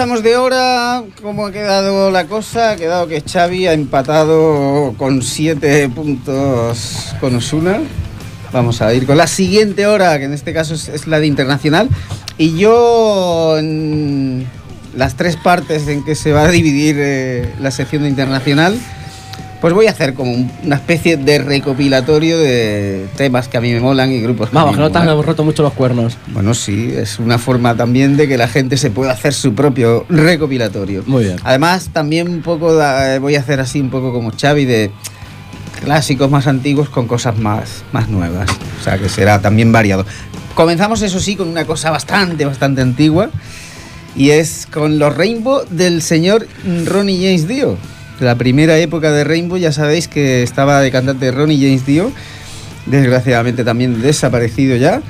Pasamos de hora. ¿Cómo ha quedado la cosa? Ha quedado que Xavi ha empatado con siete puntos con Osuna. Vamos a ir con la siguiente hora, que en este caso es, la de internacional. Y yo, en las tres partes en que se va a dividir eh, la sección de internacional, pues voy a hacer como una especie de recopilatorio de temas que a mí me molan y grupos que Vamos, que no te han roto mucho los cuernos. Bueno, sí, es una forma también de que la gente se pueda hacer su propio recopilatorio. Muy bien. Además, también un poco eh, voy a hacer así un poco como Xavi de clásicos más antiguos con cosas más, más nuevas. O sea que será también variado. Comenzamos, eso sí, con una cosa bastante, bastante antigua. Y es con los Rainbow del señor Ronnie James Dio la primera época de Rainbow ya sabéis que estaba de cantante Ronnie James Dio, desgraciadamente también desaparecido ya.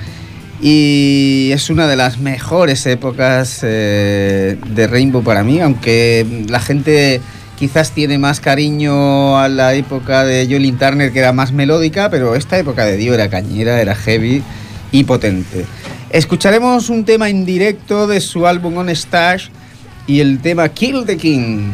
Y es una de las mejores épocas eh, de Rainbow para mí, aunque la gente quizás tiene más cariño a la época de Jolene Turner que era más melódica, pero esta época de Dio era cañera, era heavy y potente. Escucharemos un tema en directo de su álbum On Stash y el tema Kill the King.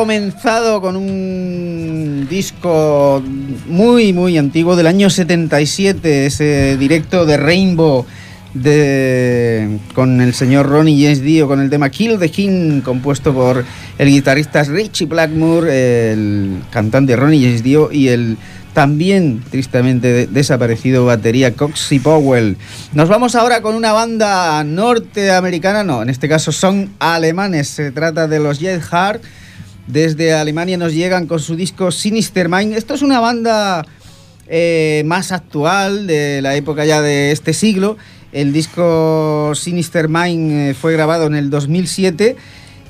Comenzado con un disco muy, muy antiguo del año 77, ese directo de Rainbow de, con el señor Ronnie James Dio, con el tema Kill the King, compuesto por el guitarrista Richie Blackmore, el cantante Ronnie James Dio y el también tristemente desaparecido batería Coxy Powell. Nos vamos ahora con una banda norteamericana, no, en este caso son alemanes, se trata de los Jet Heart desde Alemania nos llegan con su disco Sinister Mind. Esto es una banda eh, más actual, de la época ya de este siglo. El disco Sinister Mind eh, fue grabado en el 2007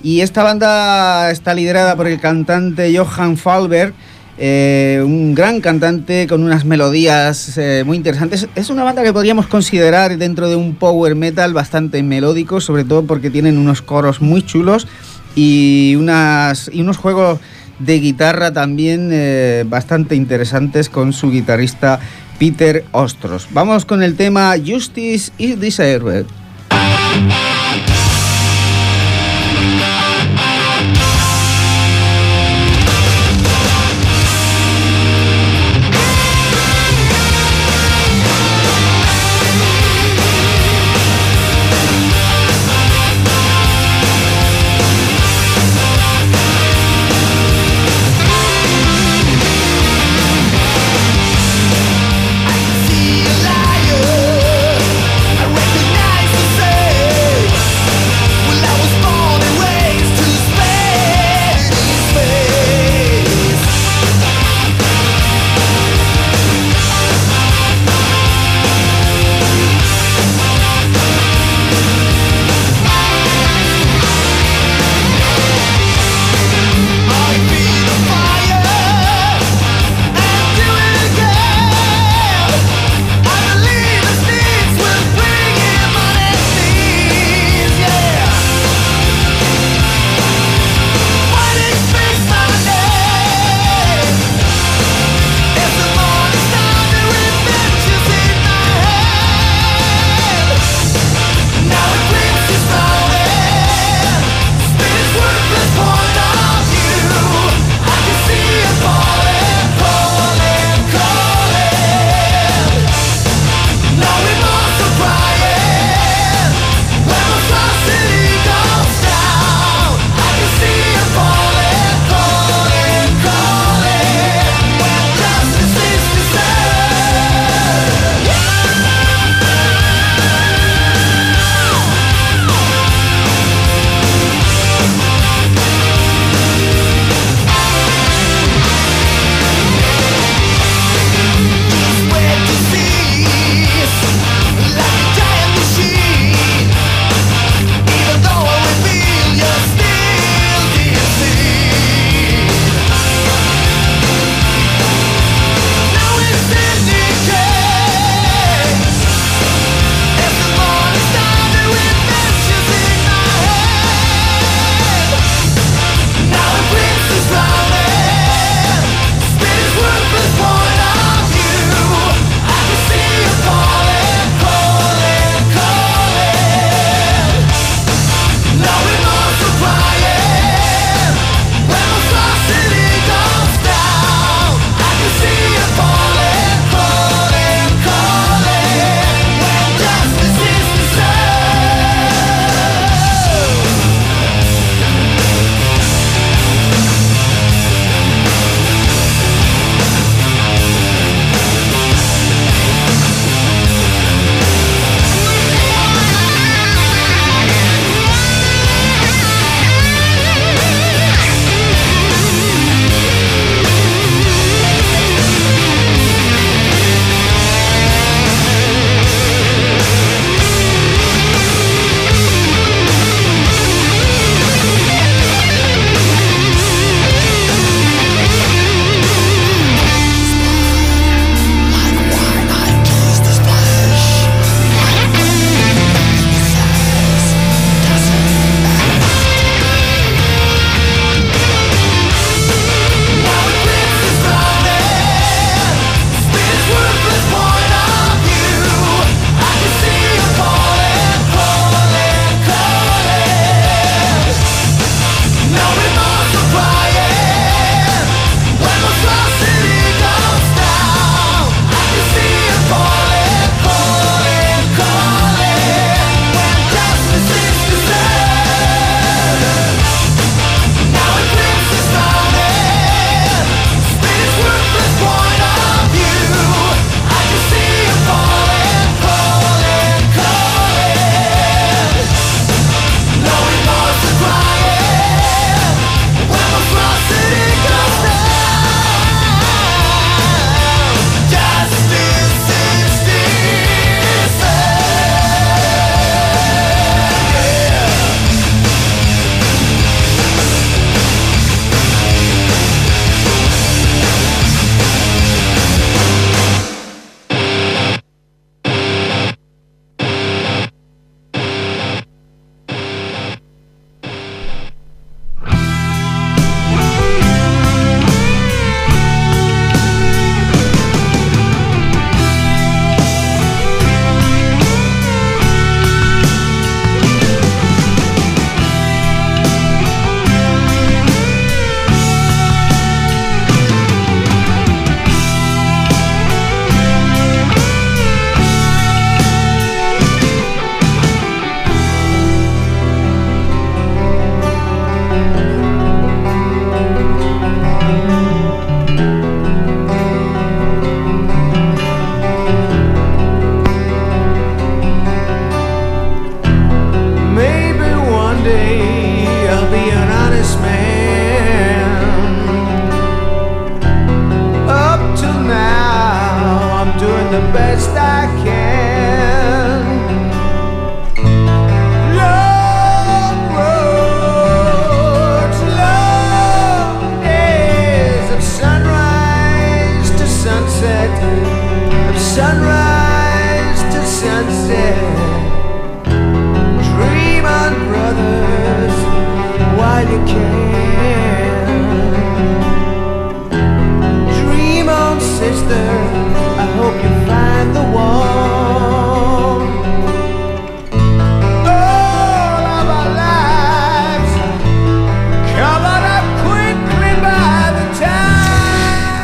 y esta banda está liderada por el cantante Johann Falberg, eh, un gran cantante con unas melodías muy interesantes. Es una banda que podríamos considerar dentro de un power metal bastante melódico, sobre todo porque tienen unos coros muy chulos y, unas, y unos juegos de guitarra también eh, bastante interesantes con su guitarrista Peter Ostros. Vamos con el tema Justice is Deserved.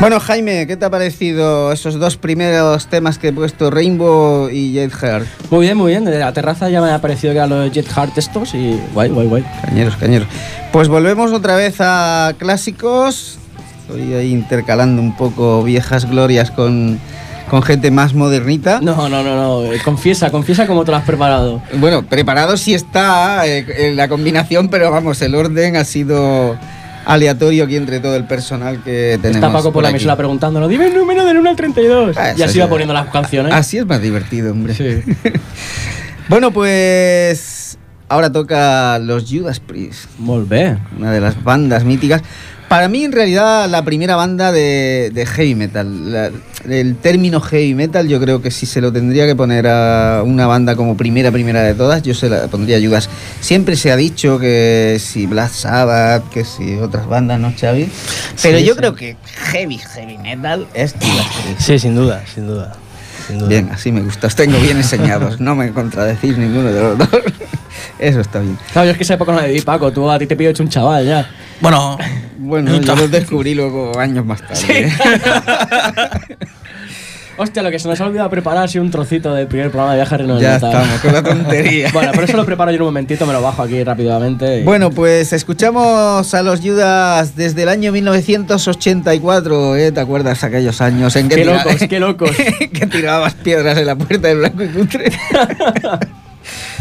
Bueno, Jaime, ¿qué te ha parecido esos dos primeros temas que he puesto, Rainbow y Jade Heart? Muy bien, muy bien. De la terraza ya me ha parecido que eran los Jet Heart estos y guay, guay, guay. Cañeros, cañeros. Pues volvemos otra vez a clásicos. Estoy ahí intercalando un poco viejas glorias con, con gente más modernita. No, no, no, no. eh, Confiesa, confiesa cómo te lo has preparado. Bueno, preparado sí está eh, la combinación, pero vamos, el orden ha sido aleatorio aquí entre todo el personal que tenemos. Está Paco por la aquí. mesura preguntándolo. Dime el número del 1 al 32. Ah, y así sí. va poniendo las canciones. Así es más divertido, hombre. Sí. Bueno, pues ahora toca los Judas Priest, Molt bé. una de las bandas míticas. Para mí, en realidad, la primera banda de, de heavy metal. La- el término heavy metal, yo creo que si se lo tendría que poner a una banda como primera, primera de todas, yo se la pondría Judas. Siempre se ha dicho que si Black Sabbath, que si otras bandas, ¿no, Xavi? Pero Sí, yo sí. creo que heavy, heavy metal es Judas Priest. Sí, sin duda, sin duda. sin duda. Bien, así me gusta. Os tengo bien enseñados. No me contradecís ninguno de los dos. Eso está bien. Claro, yo es que esa época no la viví, Paco. Tú a ti te pillo hecho un chaval ya. Bueno, Bueno, yo los descubrí luego años más tarde. Hostia, lo que se nos ha olvidado preparar ha sido un trocito del primer programa de viaje Reino ya estamos, con la tontería. Bueno, por eso lo preparo yo en un momentito, me lo bajo aquí rápidamente. y- Bueno, pues escuchamos a los Judas desde el año 1984, ¿eh? ¿Te acuerdas aquellos años en que, Qué tira- locos, qué locos. que tirabas piedras en la puerta del blanco y cutre?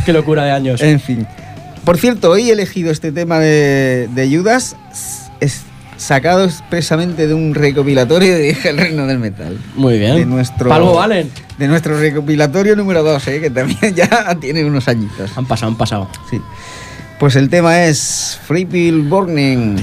Qué locura de años. en fin. Por cierto, hoy he elegido este tema de, de Judas es sacado expresamente de un recopilatorio de El Reino del Metal. Muy bien. De nuestro, Pa' algo valen. De nuestro recopilatorio número 2, ¿eh? que también ya tiene unos añitos. Han pasado, han pasado. Sí. Pues el tema es Free Pill Burning.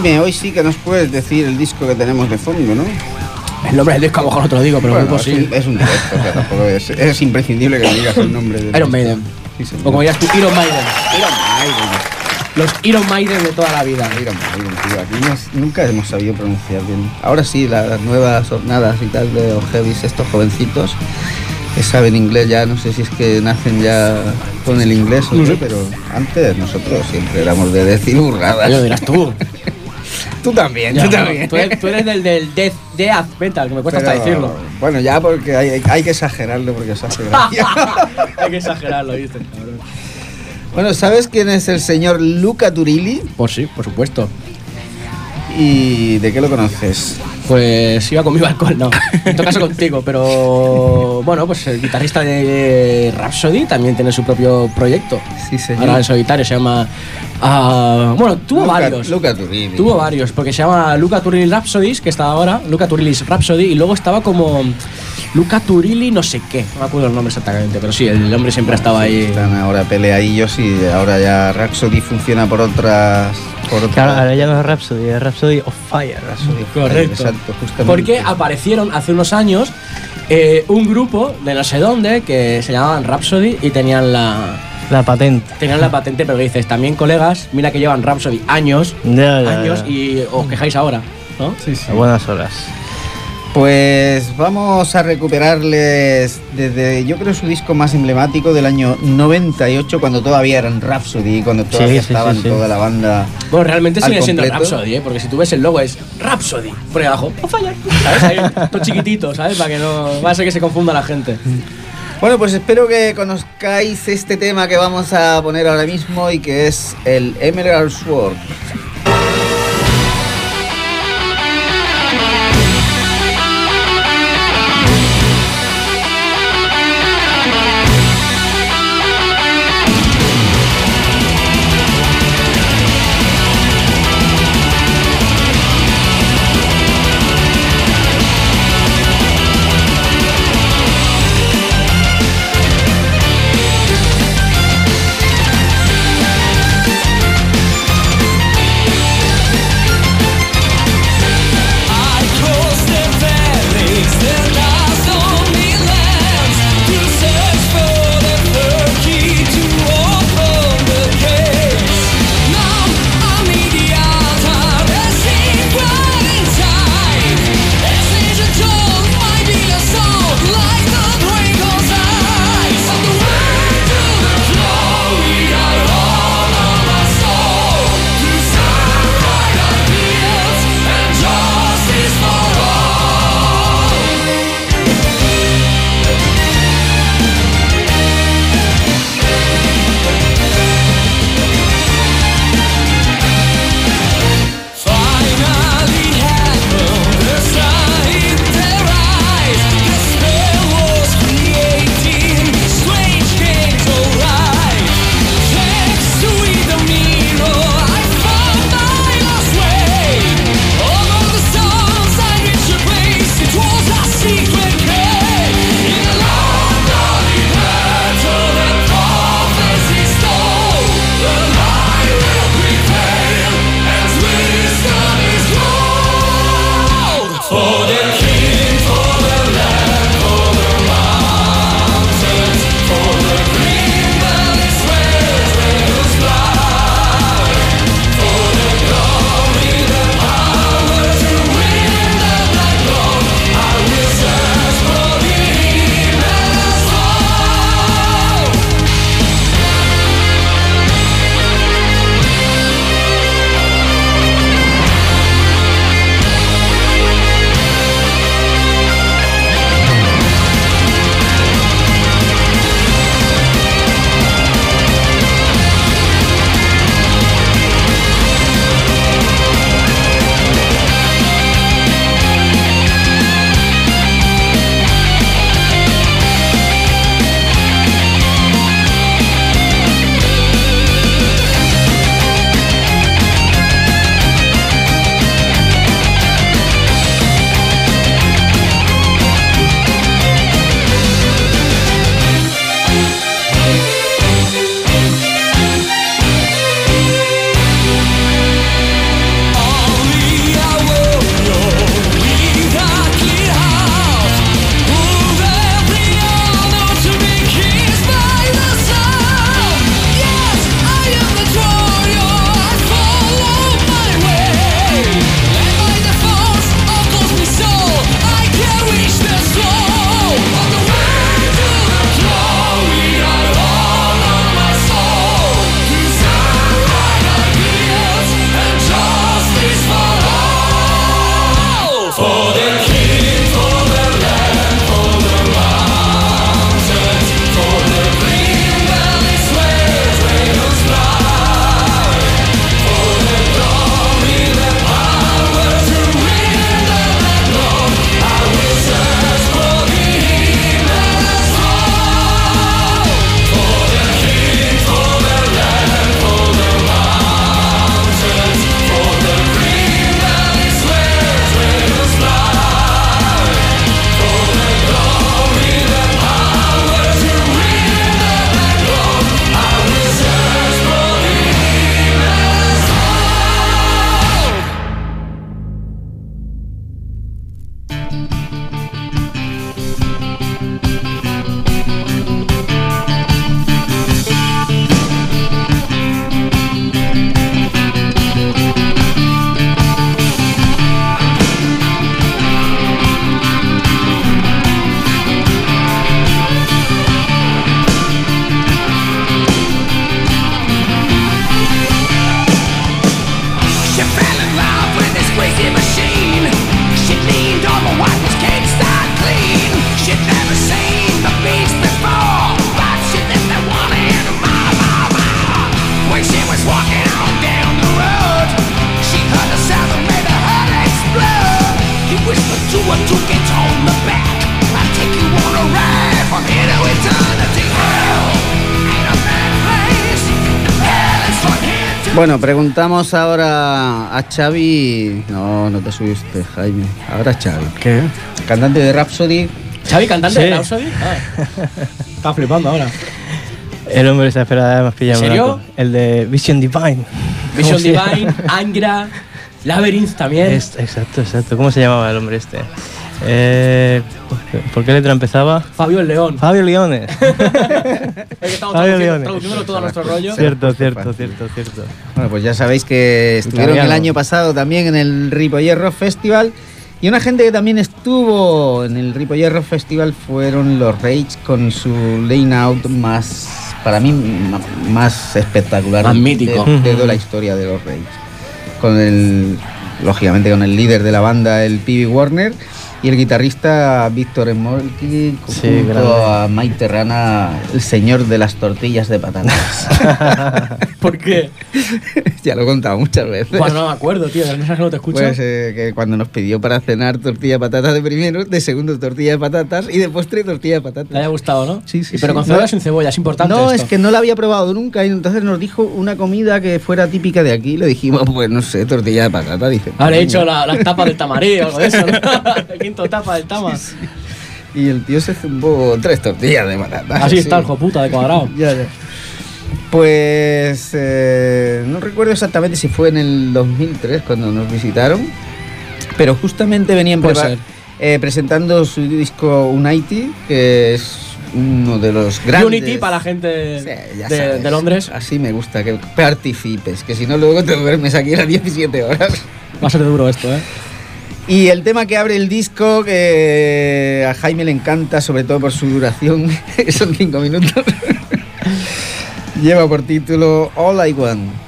Jaime, hoy sí que nos puedes decir el disco que tenemos de fondo, ¿no? El nombre del disco a lo mejor no te lo digo, pero Bueno, es, sí. un, es un directo, o sea, tampoco es, es imprescindible que me digas el nombre del Iron Maiden. Sí. O como dirías tú, Iron Maiden. Iron Maiden. Los Iron Maiden de toda la vida. Iron Maiden, tío. Aquí nunca hemos sabido pronunciar bien. Ahora sí, las nuevas jornadas y tal de los heavies, estos jovencitos que saben inglés ya, no sé si es que nacen ya con el inglés o No sé. pero antes nosotros siempre éramos de decir burradas. Lo dirás tú. Tú también, Ya, tú también. Tú eres, tú eres del, del death, death metal, que me cuesta hasta decirlo. Bueno, ya porque hay, hay que exagerarlo porque se hace gracia. Hay que exagerarlo, ¿viste? cabrón? bueno, ¿sabes quién es el señor Luca Turilli? Pues sí, por supuesto. ¿Y de qué lo conoces? Pues iba con mi balcón, no. En todo caso contigo, pero bueno, pues el guitarrista de Rhapsody también tiene su propio proyecto. Sí, señor. Ahora en solitario se llama. ah, bueno, tuvo Luca- varios. Luca Turilli. Tuvo varios, porque se llama Luca Turilli Rhapsodies, que está ahora, Luca Turilli's Rhapsody, y luego estaba como Luca Turilli no sé qué, no me acuerdo el nombre exactamente, pero sí, el hombre siempre estaba ahí. Están ahora peleadillos y ahora ya Rhapsody funciona por otras. Por otras Claro, ahora ya no es Rhapsody, es Rhapsody of Fire. Rhapsody, Correcto. Exacto, justamente. Porque aparecieron hace unos años eh, un grupo de no sé dónde que se llamaban Rhapsody y tenían la, La patente. tenían la patente, pero dices, también colegas, mira que llevan Rhapsody años, Ya, ya, años ya. y os quejáis ahora, ¿no? Sí, sí. A buenas horas. Pues vamos a recuperarles desde, yo creo, su disco más emblemático del año 98, cuando todavía eran Rhapsody, cuando todavía Sí, estaban sí, sí. toda la banda. Bueno, realmente Al sigue siendo. Rhapsody, ¿eh? porque si tú ves el logo es Rhapsody, por ahí abajo, fallar, ¿sabes? Ahí, todo chiquitito, ¿sabes? Para que no va a ser que se confunda la gente. Bueno, pues espero que conozcáis este tema que vamos a poner ahora mismo y que es el Emerald Sword. Bueno, preguntamos ahora a Xavi. No, no te subiste, Jaime. Ahora Xavi. ¿Qué? Cantante de Rhapsody. ¿Xavi, cantante Sí. de Rhapsody? Ah. Está flipando ahora. El hombre se espera más pillado. ¿En serio? blanco. El de Vision Divine. Vision. Divine, Angra, Labyrinth también. Es- exacto, exacto. ¿Cómo se llamaba el hombre este? Eh, ¿Por qué letra empezaba? Fabio el León. Fabio Leones. Es que estamos Fabio Leones. traduciéndolo todo a nuestro rollo. cierto, cierto, cierto, cierto. Bueno, pues ya sabéis que estuvieron Italiano. el año pasado también en el Ripollet Rock Festival. Y una gente que también estuvo en el Ripollet Rock Festival fueron los Rage con su Lane Out más, para mí, más espectacular Más de- mítico. de, toda la historia de los Rage. Con el, lógicamente, con el líder de la banda, el P.B. Warner, y el guitarrista Víctor Emolki, Sí, junto grande. a Mike Terrana, el señor de las tortillas de patatas. ¿Por qué? ya lo he contado muchas veces. Bueno, no me acuerdo, tío. De las no te escucho. Pues eh, que cuando nos pidió para cenar tortilla de patatas de primero, de segundo tortilla de patatas y de postre tortilla de patatas. Le haya gustado, ¿no? Sí, sí, Y pero sí. con cebolla No- sin cebolla, es importante. No, esto. es que no la había probado nunca y entonces nos dijo una comida que fuera típica de aquí. Le dijimos, pues no sé, tortilla de patata. Dice, Habré "Pues hecho venga". la- las tapas del tamarí o algo de eso, ¿no? El quinto tapa del tama. Y el tío se zumbó tres tortillas de patatas. Así sí. está el puta de cuadrado. Ya, ya. Pues eh, no recuerdo exactamente si fue en el 2003 cuando nos visitaron, pero justamente venían eh, presentando su disco Unity, que es uno de los grandes. Unity para la gente Sí, de, sabes. de Londres. Así me gusta que participes, que si no luego te duermes aquí a las 17 horas. Va a ser duro esto, ¿eh? Y el tema que abre el disco, que a Jaime le encanta, sobre todo por su duración, son cinco minutos, lleva por título All I Want.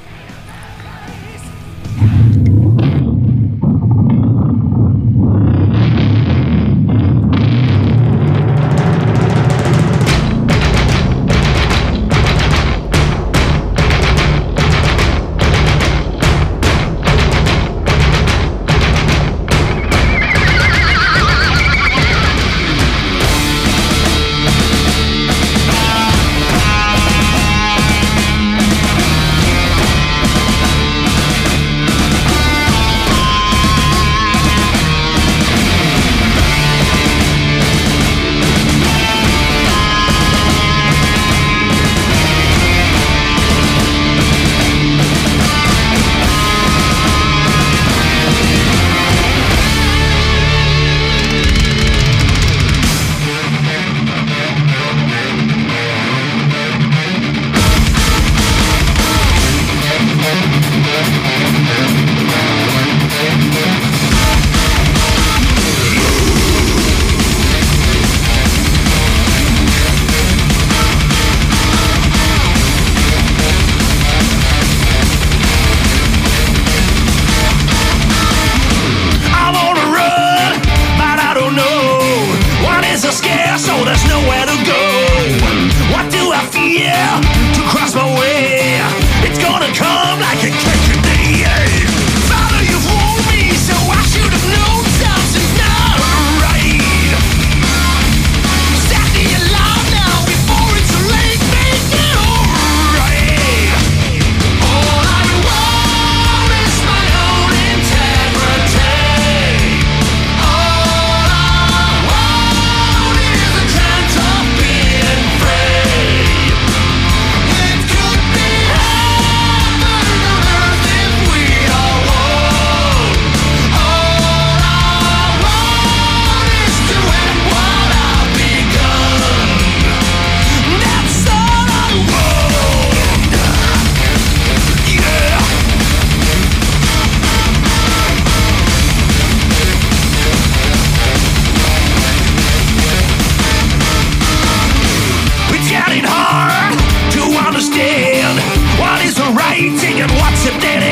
eating and what's it?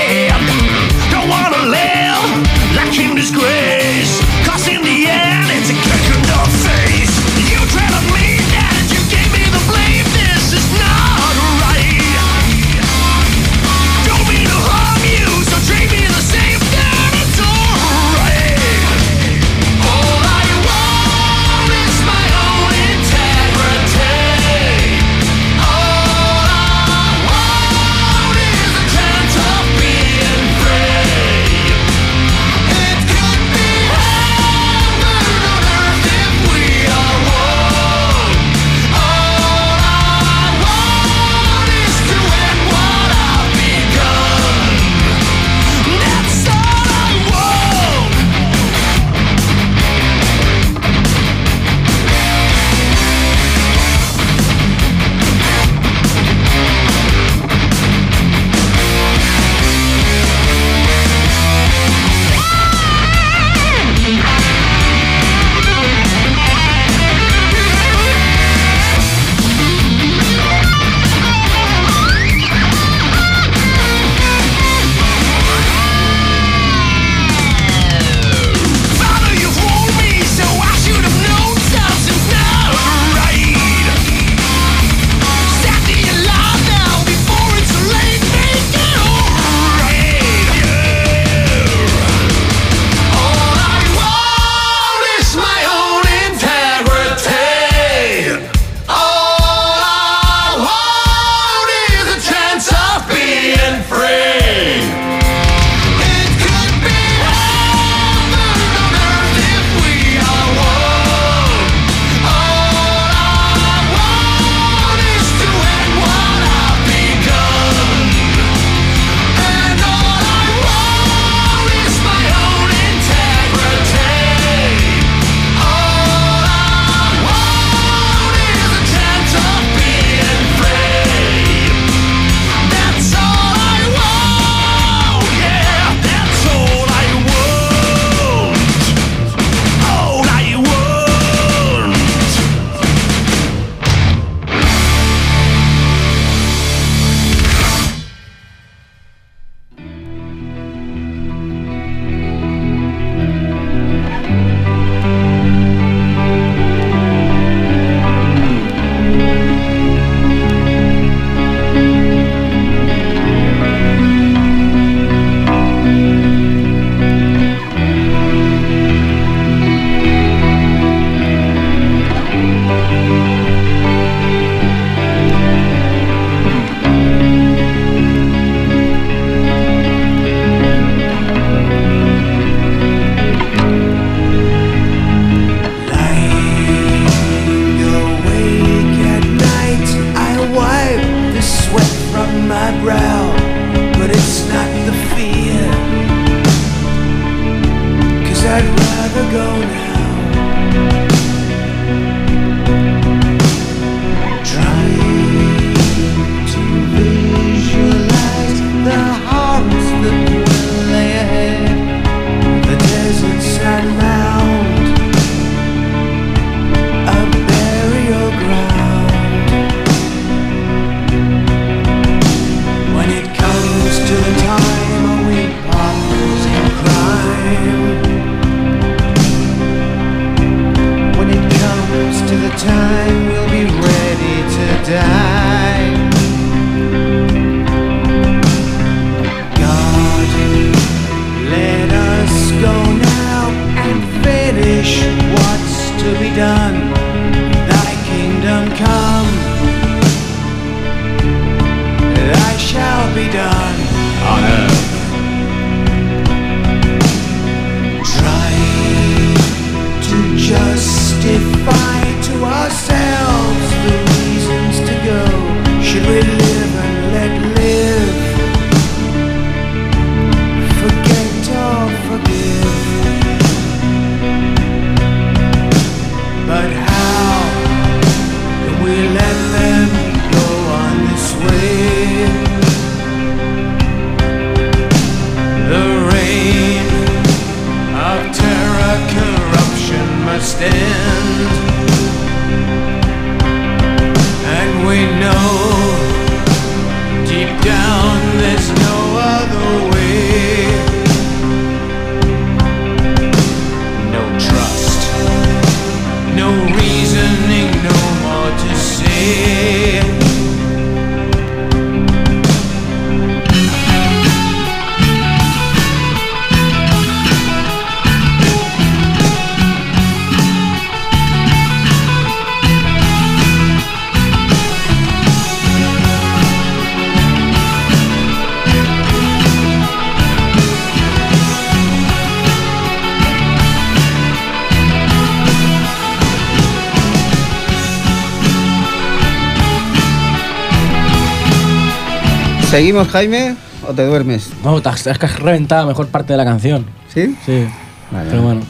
¿Seguimos, Jaime? ¿O te duermes? No, te has- es que has reventado la mejor parte de la canción. ¿Sí? Sí. Vale, Pero bueno,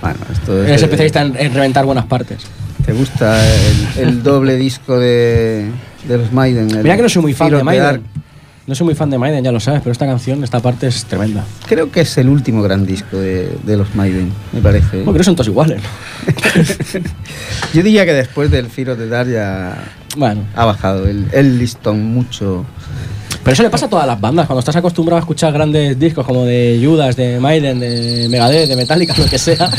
Bueno, esto es. eres especialista en, en reventar buenas partes. ¿Te gusta el, el doble disco de, de los Maiden? el Mira que no soy muy fan de Maiden. Dark? No soy muy fan de Maiden, ya lo sabes, pero esta canción, esta parte es tremenda. Creo que es el último gran disco de, de los Maiden, me parece. Bueno, creo que son todos iguales, ¿no? Yo diría que después del Fear of the Dark ya Bueno, ha bajado el, el listón mucho. Pero eso le pasa a todas las bandas. Cuando estás acostumbrado a escuchar grandes discos como de Judas, de Maiden, de Megadeth, de Metallica, lo que sea,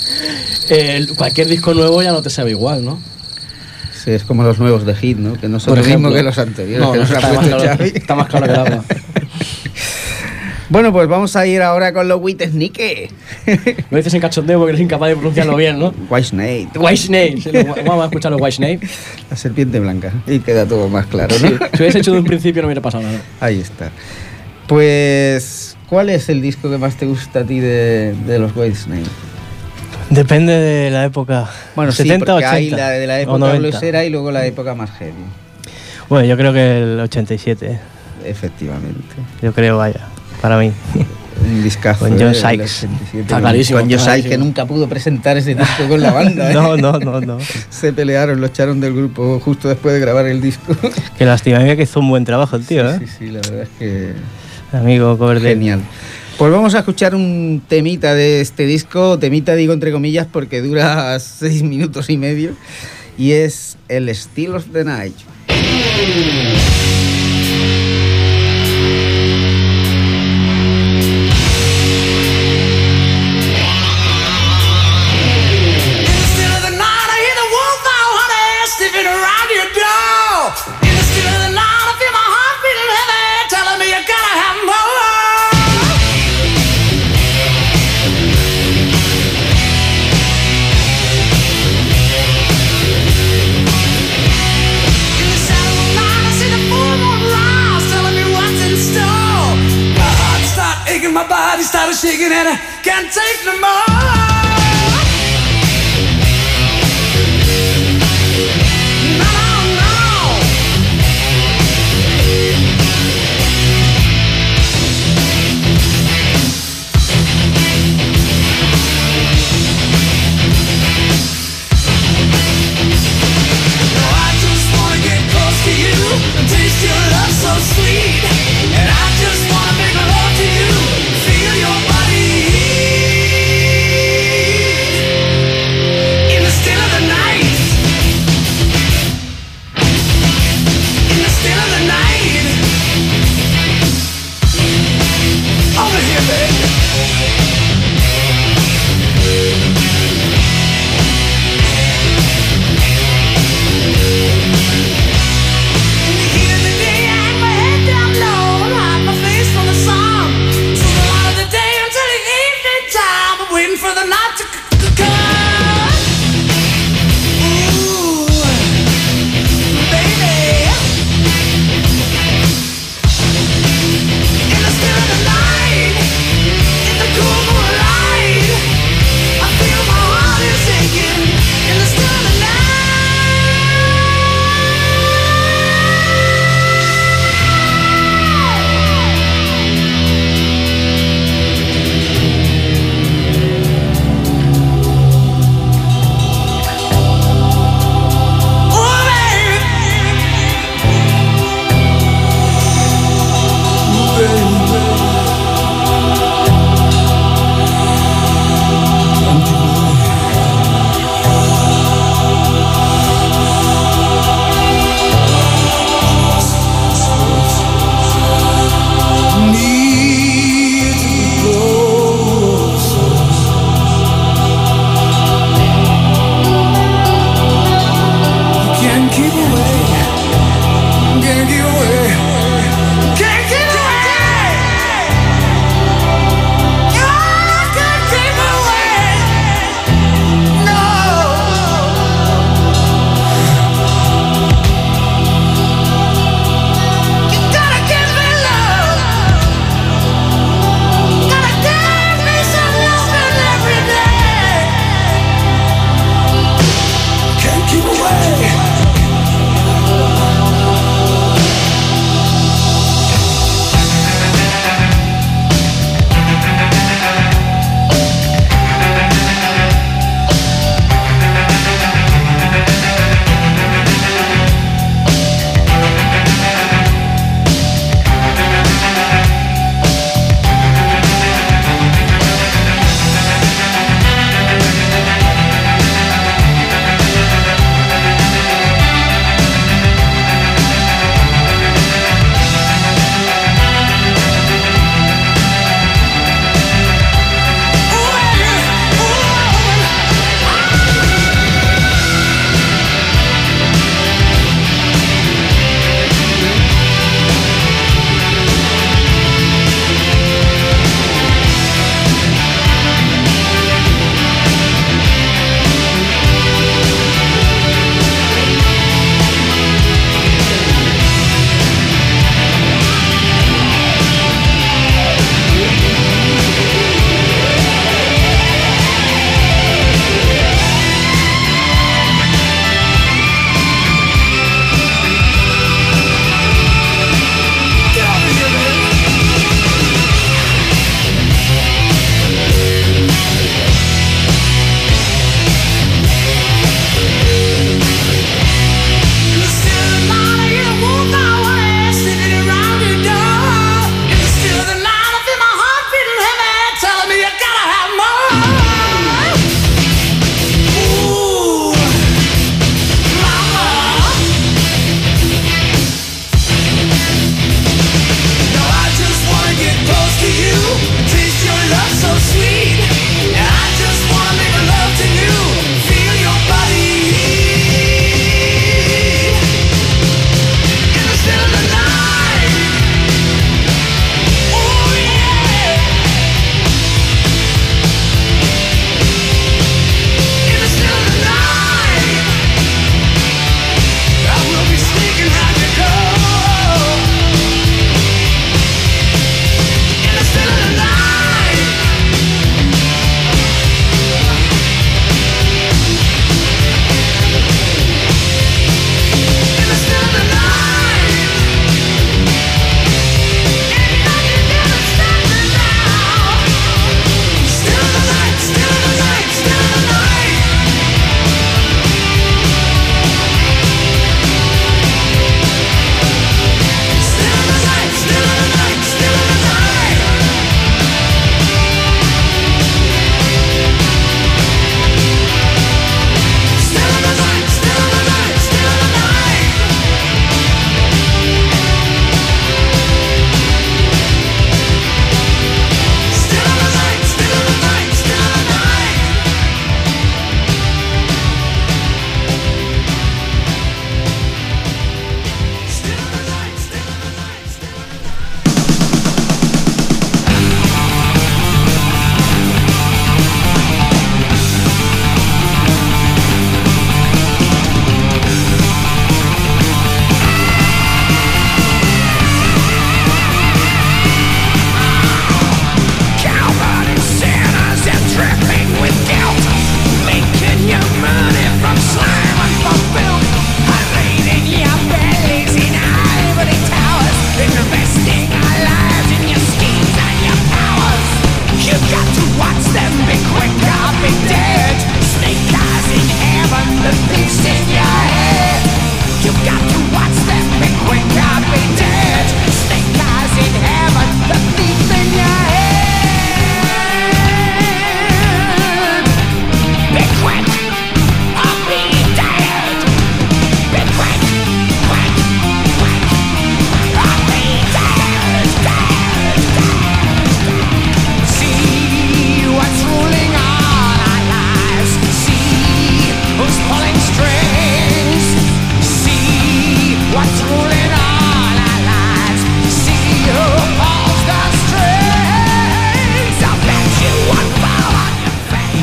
cualquier disco nuevo ya no te sabe igual, ¿no? Sí, es como los nuevos de Hit, ¿no? Que no son Por lo mismo que los anteriores. No, que no, nos ha está, más puesto claro, Xavi. está más claro que el agua. Bueno, pues vamos a ir ahora con los Whitesnake. Lo dices en cachondeo porque eres incapaz de pronunciarlo bien, ¿no? Whitesnake. White Snake. sí, Vamos a escuchar los White Snake. La serpiente blanca. Y queda todo más claro, ¿no? Si hubiese hecho de un principio no hubiera pasado nada. Ahí está. Pues, ¿cuál es el disco que más te gusta a ti de, de los Whitesnake? Depende de la época. Bueno, 70, sí, porque 80. hay la de la época 90. bluesera y luego la época más heavy. Bueno, yo creo que el 87. Efectivamente. Yo creo, vaya. Para mí. Un discazo. Con John. Sykes. El 87, Está con- clarísimo, Con John Sykes, que nunca pudo presentar ese disco con la banda. ¿eh? No, no, no, no. Se pelearon, lo echaron del grupo justo después de grabar el disco. Qué lástima, mira que hizo un buen trabajo el tío, Sí, ¿eh? sí, la verdad es que Amigo Coverdale. genial. Pues vamos a escuchar un temita de este disco, temita digo entre comillas porque dura seis minutos y medio, y es el Still of the Night.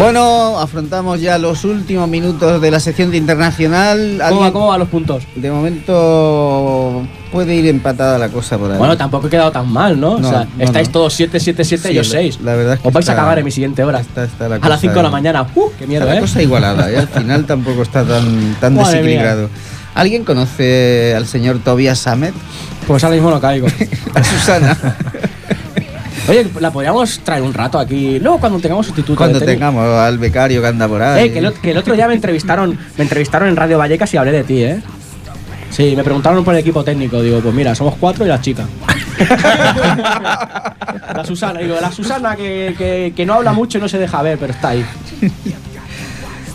Bueno, afrontamos ya los últimos minutos de la sección de internacional. ¿Cómo va, ¿Alguien- ¿Cómo van los puntos? De momento puede ir empatada la cosa por ahí. Bueno, tampoco he quedado tan mal, ¿no? No, o sea, no, estáis no. todos 7, 7, 7 y yo Sí, 6. la verdad es que Os vais a cagar en mi siguiente hora. está- está la a las cosa- 5 de la mañana. ¡Uh! ¡Qué miedo, Está la eh! cosa igualada, y al final tampoco está tan, desequilibrado. ¿Alguien conoce al señor Tobias Samet? Pues ahora mismo no caigo. A Susana. Oye, la podríamos traer un rato aquí. Luego, cuando tengamos sustituto. Cuando de tengamos al becario que anda por ahí. Eh, que el, ot- que el otro día me entrevistaron, me entrevistaron en Radio Vallecas y hablé de ti, ¿eh? Sí, me preguntaron por el equipo técnico. Digo, pues mira, somos cuatro y la chica. la Susana, digo, la Susana que, que- que no habla mucho y no se deja ver, pero está ahí.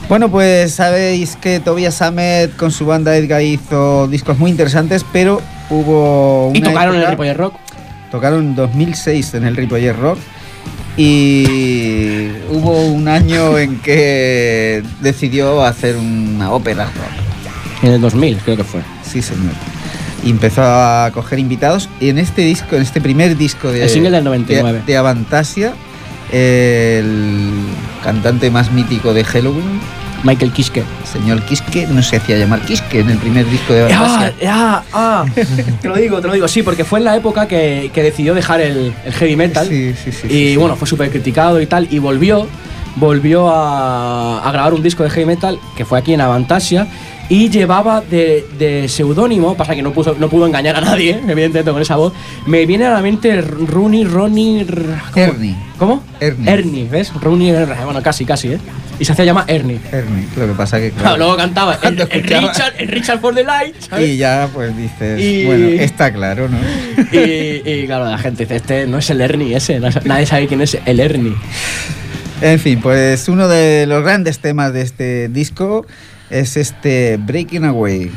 Bueno, pues sabéis que Tobias Samet con su banda Edgar hizo discos muy interesantes, pero hubo Y tocaron en el Ripollet Rock. Tocaron en 2006 en el Ripollet Rock y hubo un año en que decidió hacer una ópera rock. En el 2000, creo que fue. Sí, señor. Y empezó a coger invitados. Y en este disco, en este primer disco de, El single del 99. de, de Avantasia, el cantante más mítico de Halloween, Michael Kiske. señor Kiske, no se hacía llamar Kiske en el primer disco de Ah, Avantasia. ah, ah. te lo digo, te lo digo. Sí, porque fue en la época que, que decidió dejar el, el heavy metal. Sí, sí, sí, y sí, sí. bueno, fue súper criticado y tal. Y volvió, volvió a, a grabar un disco de heavy metal que fue aquí en Avantasia. Y llevaba de, de seudónimo, pasa que no, puso, no pudo engañar a nadie, ¿eh? evidentemente con esa voz. Me viene a la mente Rooney, Ronnie. ¿cómo? Ernie. ¿Cómo? Ernie. Ernie, ¿ves? Rooney, bueno, casi, casi, ¿eh? Y se hacía llamar Ernie. Ernie. Lo que pasa que Claro, claro, luego cantaba el, Richard, el Richard for the Light, ¿sabes? y ya pues dices, Y- bueno, está claro, ¿no? Y, y claro, la gente dice, este no es el Ernie ese, nadie sabe quién es el Ernie. En fin, pues uno de los grandes temas de este disco es este Breaking Away.